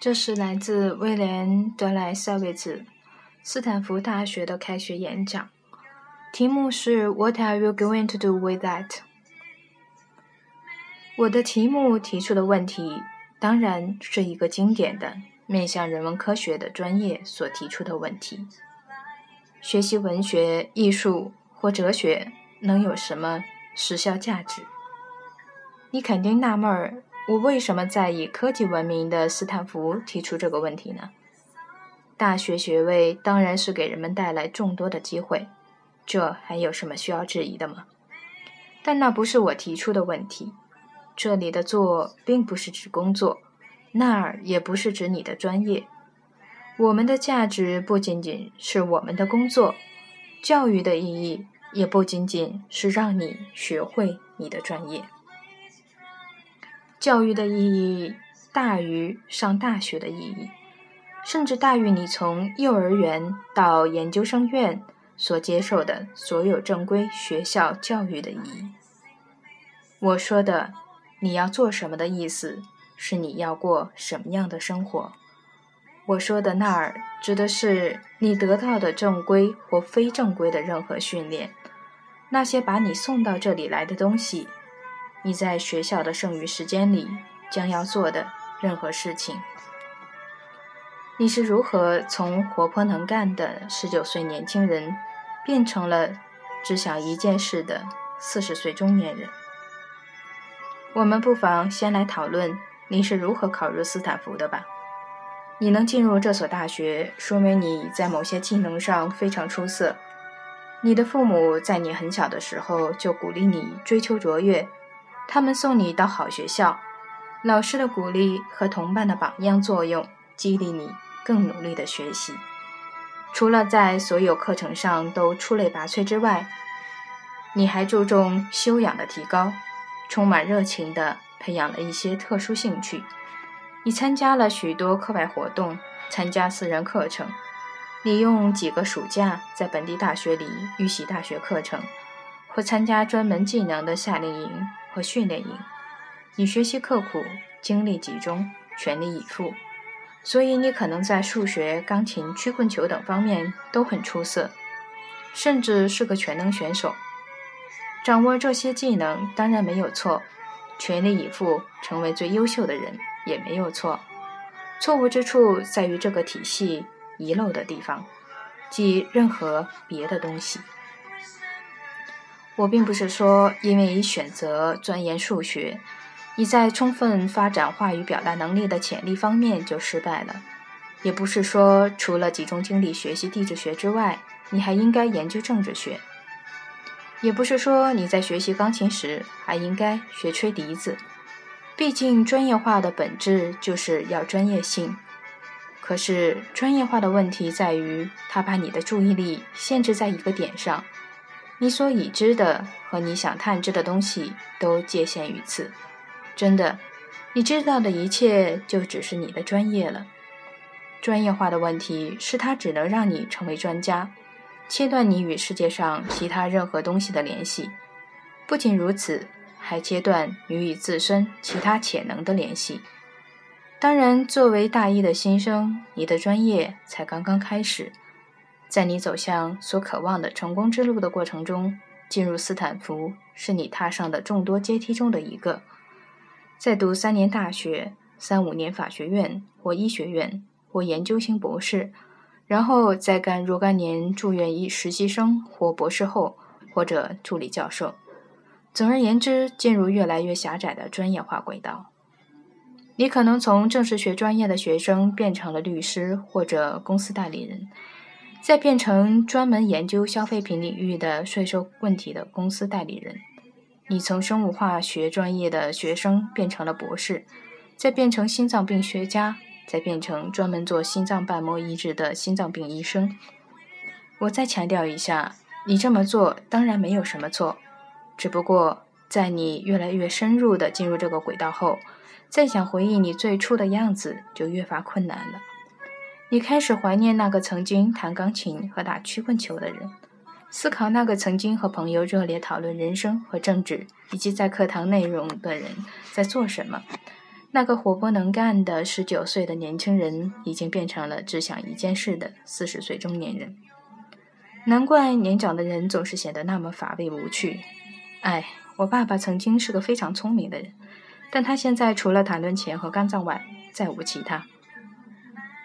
这是来自威廉·德莱塞维茨斯坦福大学的开学演讲，题目是 “What are you going to do with that？” 我的题目提出的问题，当然是一个经典的面向人文科学的专业所提出的问题：学习文学、艺术或哲学能有什么实效价值？你肯定纳闷儿。我为什么在以科技闻名的斯坦福提出这个问题呢？大学学位当然是给人们带来众多的机会，这还有什么需要质疑的吗？但那不是我提出的问题。这里的“做”并不是指工作，那儿也不是指你的专业。我们的价值不仅仅是我们的工作，教育的意义也不仅仅是让你学会你的专业。教育的意义大于上大学的意义，甚至大于你从幼儿园到研究生院所接受的所有正规学校教育的意义。我说的你要做什么的意思，是你要过什么样的生活。我说的那儿，指的是你得到的正规或非正规的任何训练，那些把你送到这里来的东西。你在学校的剩余时间里将要做的任何事情，你是如何从活泼能干的十九岁年轻人变成了只想一件事的四十岁中年人？我们不妨先来讨论你是如何考入斯坦福的吧。你能进入这所大学，说明你在某些技能上非常出色。你的父母在你很小的时候就鼓励你追求卓越。他们送你到好学校，老师的鼓励和同伴的榜样作用激励你更努力的学习。除了在所有课程上都出类拔萃之外，你还注重修养的提高，充满热情地培养了一些特殊兴趣。你参加了许多课外活动，参加私人课程。你用几个暑假在本地大学里预习大学课程，或参加专门技能的夏令营。和训练营，你学习刻苦，精力集中，全力以赴，所以你可能在数学、钢琴、曲棍球等方面都很出色，甚至是个全能选手。掌握这些技能当然没有错，全力以赴成为最优秀的人也没有错。错误之处在于这个体系遗漏的地方，即任何别的东西。我并不是说，因为你选择钻研数学，你在充分发展话语表达能力的潜力方面就失败了；也不是说，除了集中精力学习地质学之外，你还应该研究政治学；也不是说，你在学习钢琴时还应该学吹笛子。毕竟，专业化的本质就是要专业性。可是，专业化的问题在于，它把你的注意力限制在一个点上。你所已知的和你想探知的东西都界限于此。真的，你知道的一切就只是你的专业了。专业化的问题是它只能让你成为专家，切断你与世界上其他任何东西的联系。不仅如此，还切断你与自身其他潜能的联系。当然，作为大一的新生，你的专业才刚刚开始。在你走向所渴望的成功之路的过程中，进入斯坦福是你踏上的众多阶梯中的一个。在读三年大学、三五年法学院或医学院或研究型博士，然后再干若干年住院医实习生或博士后或者助理教授。总而言之，进入越来越狭窄的专业化轨道。你可能从正式学专业的学生变成了律师或者公司代理人。再变成专门研究消费品领域的税收问题的公司代理人，你从生物化学专业的学生变成了博士，再变成心脏病学家，再变成专门做心脏瓣膜移植的心脏病医生。我再强调一下，你这么做当然没有什么错，只不过在你越来越深入的进入这个轨道后，再想回忆你最初的样子就越发困难了。你开始怀念那个曾经弹钢琴和打曲棍球的人，思考那个曾经和朋友热烈讨论人生和政治以及在课堂内容的人在做什么。那个活泼能干的十九岁的年轻人，已经变成了只想一件事的四十岁中年人。难怪年长的人总是显得那么乏味无趣。哎，我爸爸曾经是个非常聪明的人，但他现在除了谈论钱和肝脏外，再无其他。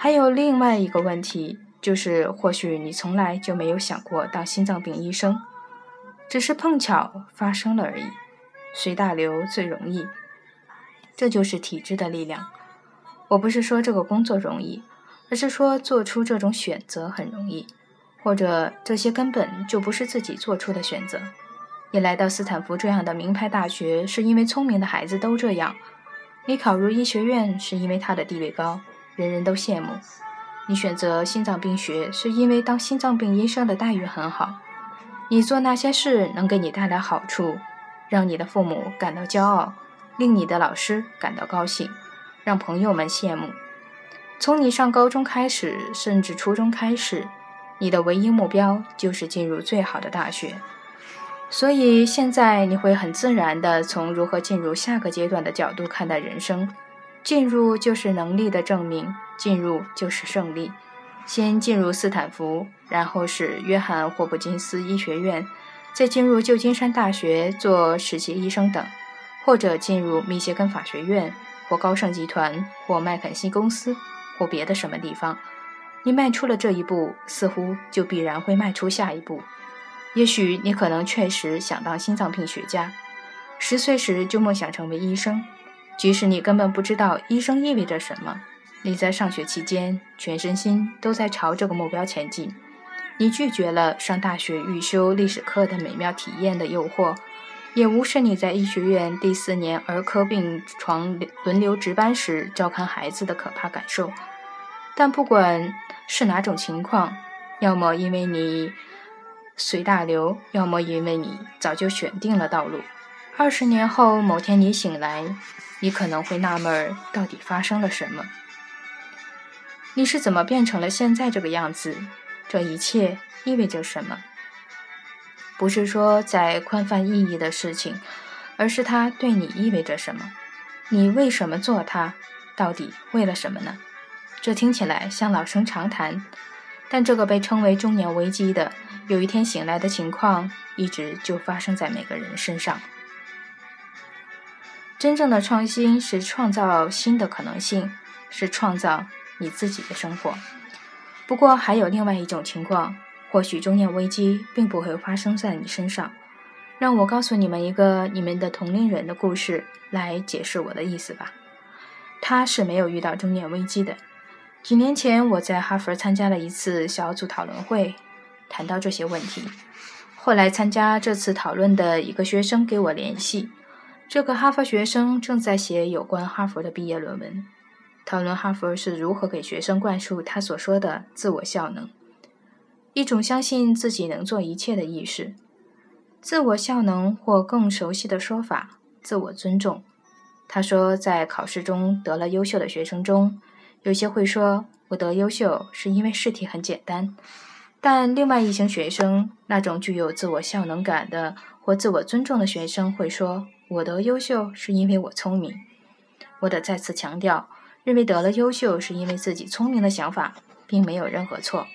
还有另外一个问题，就是或许你从来就没有想过当心脏病医生，只是碰巧发生了而已。随大流最容易。这就是体制的力量。我不是说这个工作容易，而是说做出这种选择很容易，或者这些根本就不是自己做出的选择。你来到斯坦福这样的名牌大学，是因为聪明的孩子都这样；你考入医学院，是因为它的地位高，人人都羡慕；你选择心脏病学，是因为当心脏病医生的待遇很好；你做那些事能给你带来好处，让你的父母感到骄傲。令你的老师感到高兴，让朋友们羡慕。从你上高中开始，甚至初中开始，你的唯一目标就是进入最好的大学。所以现在你会很自然地从如何进入下个阶段的角度看待人生。进入就是能力的证明，进入就是胜利。先进入斯坦福，然后是约翰霍普金斯医学院，再进入旧金山大学做实习医生等。或者进入密歇根法学院，或高盛集团，或麦肯锡公司，或别的什么地方，你迈出了这一步，似乎就必然会迈出下一步。也许你可能确实想当心脏病学家，十岁时就梦想成为医生，即使你根本不知道医生意味着什么。你在上学期间，全身心都在朝这个目标前进。你拒绝了上大学预修历史课的美妙体验的诱惑。也无视你在医学院第四年儿科病床轮流值班时照看孩子的可怕感受，但不管是哪种情况，要么因为你随大流，要么因为你早就选定了道路。二十年后某天你醒来，你可能会纳闷到底发生了什么？你是怎么变成了现在这个样子？这一切意味着什么？不是说在宽泛意义的事情，而是它对你意味着什么？你为什么做它？到底为了什么呢？这听起来像老生常谈，但这个被称为中年危机的有一天醒来的情况，一直就发生在每个人身上。真正的创新是创造新的可能性，是创造你自己的生活。不过还有另外一种情况。或许中年危机并不会发生在你身上，让我告诉你们一个你们的同龄人的故事来解释我的意思吧。他是没有遇到中年危机的。几年前，我在哈佛参加了一次小组讨论会，谈到这些问题。后来参加这次讨论的一个学生给我联系，这个哈佛学生正在写有关哈佛的毕业论文，讨论哈佛是如何给学生灌输他所说的自我效能。一种相信自己能做一切的意识，自我效能，或更熟悉的说法，自我尊重。他说，在考试中得了优秀的学生中，有些会说“我得优秀是因为试题很简单”，但另外一型学生，那种具有自我效能感的或自我尊重的学生会说“我得优秀是因为我聪明”。我得再次强调，认为得了优秀是因为自己聪明的想法，并没有任何错。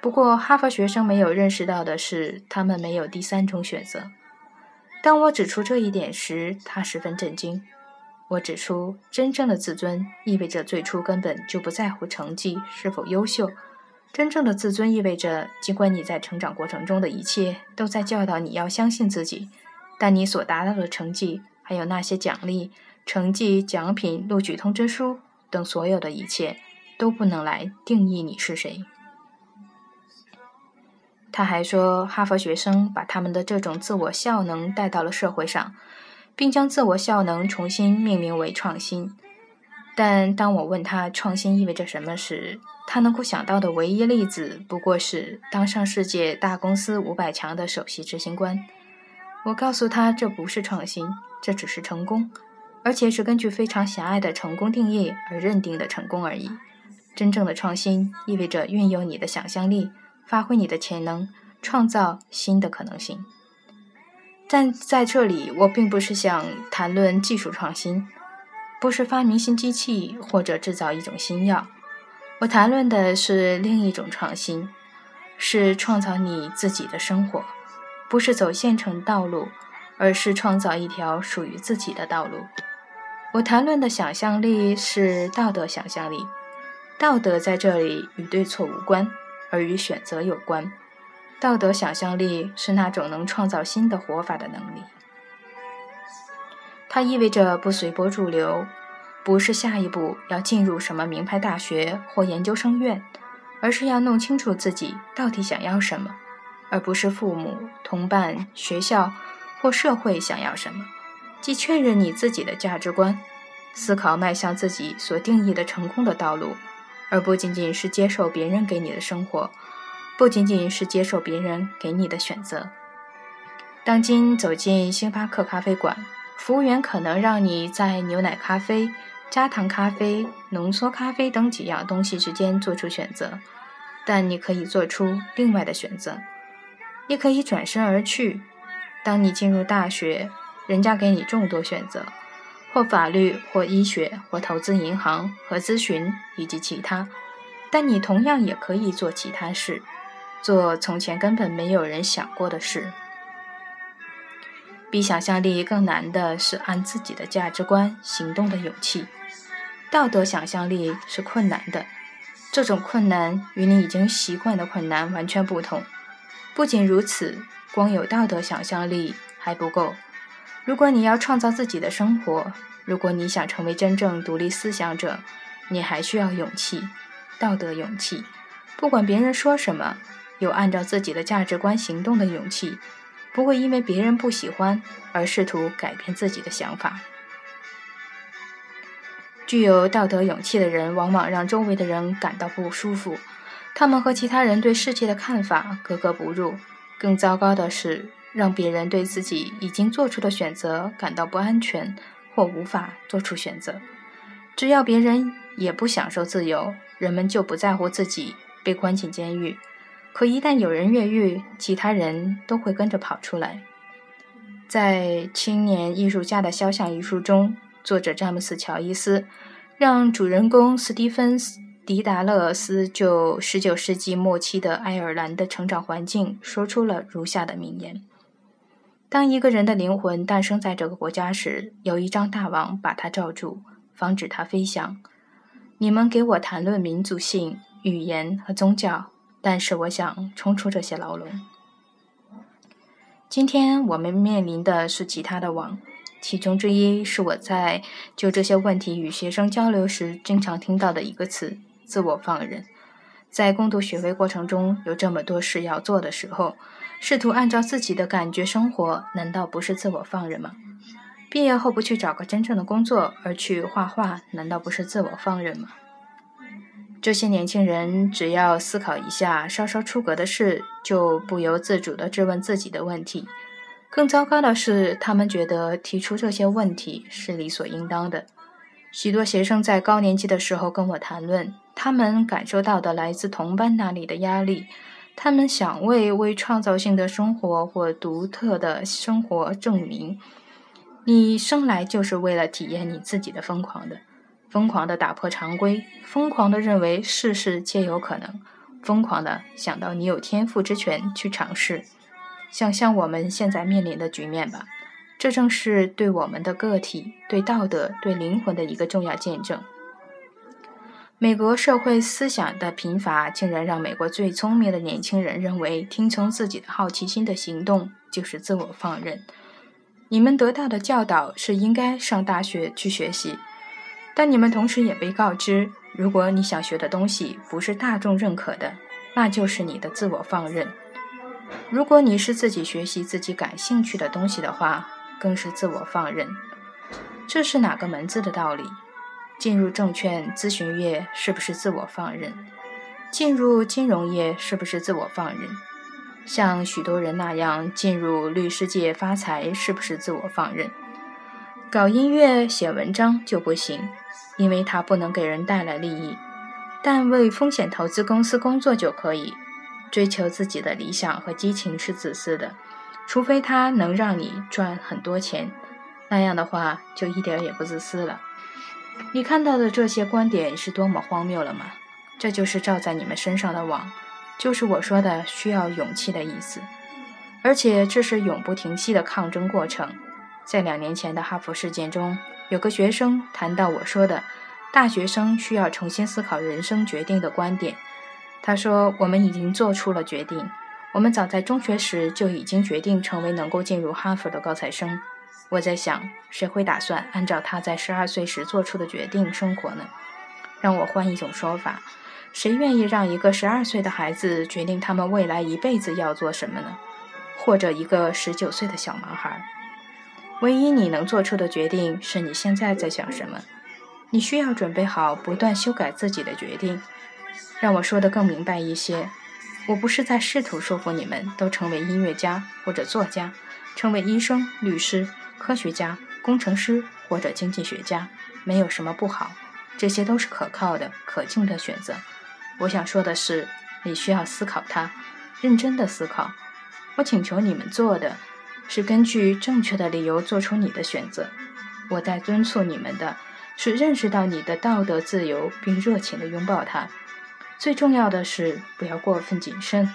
不过，哈佛学生没有认识到的是，他们没有第三种选择。当我指出这一点时，他十分震惊。我指出，真正的自尊意味着最初根本就不在乎成绩是否优秀。真正的自尊意味着，尽管你在成长过程中的一切都在教导你要相信自己，但你所达到的成绩，还有那些奖励、成绩、奖品、录取通知书等所有的一切，都不能来定义你是谁。他还说，哈佛学生把他们的这种自我效能带到了社会上，并将自我效能重新命名为创新。但当我问他创新意味着什么时，他能够想到的唯一例子不过是当上世界大公司五百强的首席执行官。我告诉他，这不是创新，这只是成功，而且是根据非常狭隘的成功定义而认定的成功而已。真正的创新意味着运用你的想象力。发挥你的潜能，创造新的可能性。但在这里，我并不是想谈论技术创新。不是发明新机器或者制造一种新药。我谈论的是另一种创新，是创造你自己的生活，不是走现成道路，而是创造一条属于自己的道路。我谈论的想象力是道德想象力，道德在这里与对错无关，而与选择有关。道德想象力是那种能创造新的活法的能力，它意味着不随波逐流。不是下一步要进入什么名牌大学或研究生院，而是要弄清楚自己到底想要什么，而不是父母、同伴、学校或社会想要什么。即确认你自己的价值观，思考迈向自己所定义的成功的道路，而不仅仅是接受别人给你的生活，不仅仅是接受别人给你的选择。当今走进星巴克咖啡馆，服务员可能让你在牛奶咖啡。加糖咖啡、浓缩咖啡等几样东西之间做出选择，但你可以做出另外的选择。也可以转身而去。当你进入大学，人家给你众多选择，或法律、或医学、或投资银行和咨询以及其他。但你同样也可以做其他事，做从前根本没有人想过的事。比想象力更难的是按自己的价值观行动的勇气。道德想象力是困难的，这种困难与你已经习惯的困难完全不同。不仅如此，光有道德想象力还不够。如果你要创造自己的生活，如果你想成为真正独立思想者，你还需要勇气，道德勇气。不管别人说什么，有按照自己的价值观行动的勇气，不会因为别人不喜欢而试图改变自己的想法。具有道德勇气的人，往往让周围的人感到不舒服。他们和其他人对世界的看法格格不入。更糟糕的是，让别人对自己已经做出的选择感到不安全或无法做出选择。只要别人也不享受自由，人们就不在乎自己被关进监狱。可一旦有人越狱，其他人都会跟着跑出来。在《青年艺术家的肖像》一书中。作者詹姆斯·乔伊斯让主人公斯蒂芬斯·迪达勒斯就19世纪末期的爱尔兰的成长环境说出了如下的名言：“当一个人的灵魂诞生在这个国家时，有一张大网把它罩住，防止它飞翔。你们给我谈论民族性、语言和宗教，但是我想冲出这些牢笼。今天我们面临的是其他的网。”其中之一是我在就这些问题与学生交流时经常听到的一个词——自我放任。在攻读学位过程中有这么多事要做的时候，试图按照自己的感觉生活，难道不是自我放任吗？毕业后不去找个真正的工作，而去画画，难道不是自我放任吗？这些年轻人只要思考一下稍稍出格的事，就不由自主地质问自己的问题。更糟糕的是，他们觉得提出这些问题是理所应当的。许多学生在高年级的时候跟我谈论，他们感受到的来自同班那里的压力。他们想为为创造性的生活或独特的生活证明。你生来就是为了体验你自己的疯狂的，疯狂的打破常规，疯狂的认为事事皆有可能，疯狂的想到你有天赋之权去尝试。想象我们现在面临的局面吧，这正是对我们的个体、对道德、对灵魂的一个重要见证。美国社会思想的贫乏，竟然让美国最聪明的年轻人认为，听从自己的好奇心的行动就是自我放任。你们得到的教导是应该上大学去学习，但你们同时也被告知，如果你想学的东西不是大众认可的，那就是你的自我放任。如果你是自己学习自己感兴趣的东西的话，更是自我放任。这是哪个门子的道理？进入证券咨询业是不是自我放任？进入金融业是不是自我放任？像许多人那样进入律师界发财是不是自我放任？搞音乐、写文章就不行，因为它不能给人带来利益，但为风险投资公司工作就可以。追求自己的理想和激情是自私的，除非它能让你赚很多钱，那样的话就一点也不自私了。你看到的这些观点是多么荒谬了吗？这就是罩在你们身上的网，就是我说的需要勇气的意思。而且这是永不停息的抗争过程。在两年前的哈佛事件中，有个学生谈到我说的大学生需要重新思考人生决定的观点。他说：“我们已经做出了决定，我们早在中学时就已经决定成为能够进入哈佛的高材生。”我在想，谁会打算按照他在十二岁时做出的决定生活呢？让我换一种说法，谁愿意让一个十二岁的孩子决定他们未来一辈子要做什么呢？或者一个十九岁的小男孩？唯一你能做出的决定是你现在在想什么。你需要准备好不断修改自己的决定。让我说的更明白一些，我不是在试图说服你们都成为音乐家或者作家，成为医生、律师、科学家、工程师或者经济学家，没有什么不好，这些都是可靠的、可敬的选择。我想说的是，你需要思考它，认真的思考。我请求你们做的。是根据正确的理由做出你的选择。我在敦促你们的是认识到你的道德自由，并热情地拥抱它。最重要的是不要过分谨慎，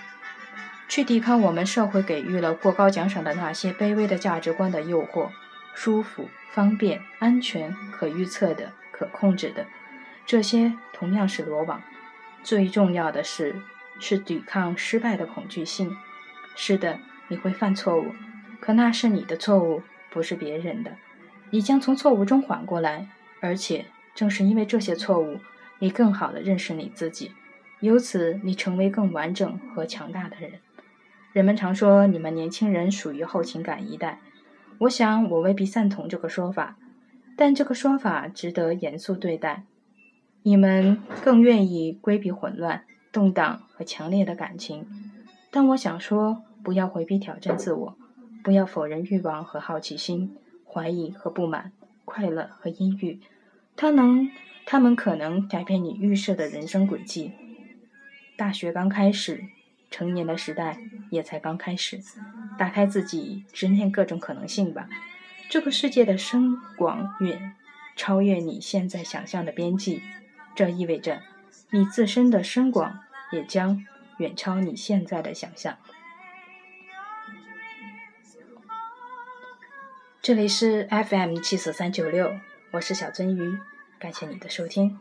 去抵抗我们社会给予了过高奖赏的那些卑微的价值观的诱惑。舒服、方便、安全、可预测的、可控制的，这些同样是罗网。最重要的是是抵抗失败的恐惧性。是的，你会犯错误。可那是你的错误，不是别人的。你将从错误中缓过来，而且正是因为这些错误，你更好地认识你自己，由此你成为更完整和强大的人。人们常说你们年轻人属于后情感一代，我想我未必赞同这个说法，但这个说法值得严肃对待。你们更愿意规避混乱、动荡和强烈的感情，但我想说，不要回避挑战自我。不要否认欲望和好奇心，怀疑和不满，快乐和阴郁，它能，他们可能改变你预设的人生轨迹。大学刚开始，成年的时代也才刚开始。打开自己，直面各种可能性吧。这个世界的深广远，超越你现在想象的边际。这意味着，你自身的深广也将远超你现在的想象。这里是 FM 七四三九六，我是小鳟鱼，感谢你的收听。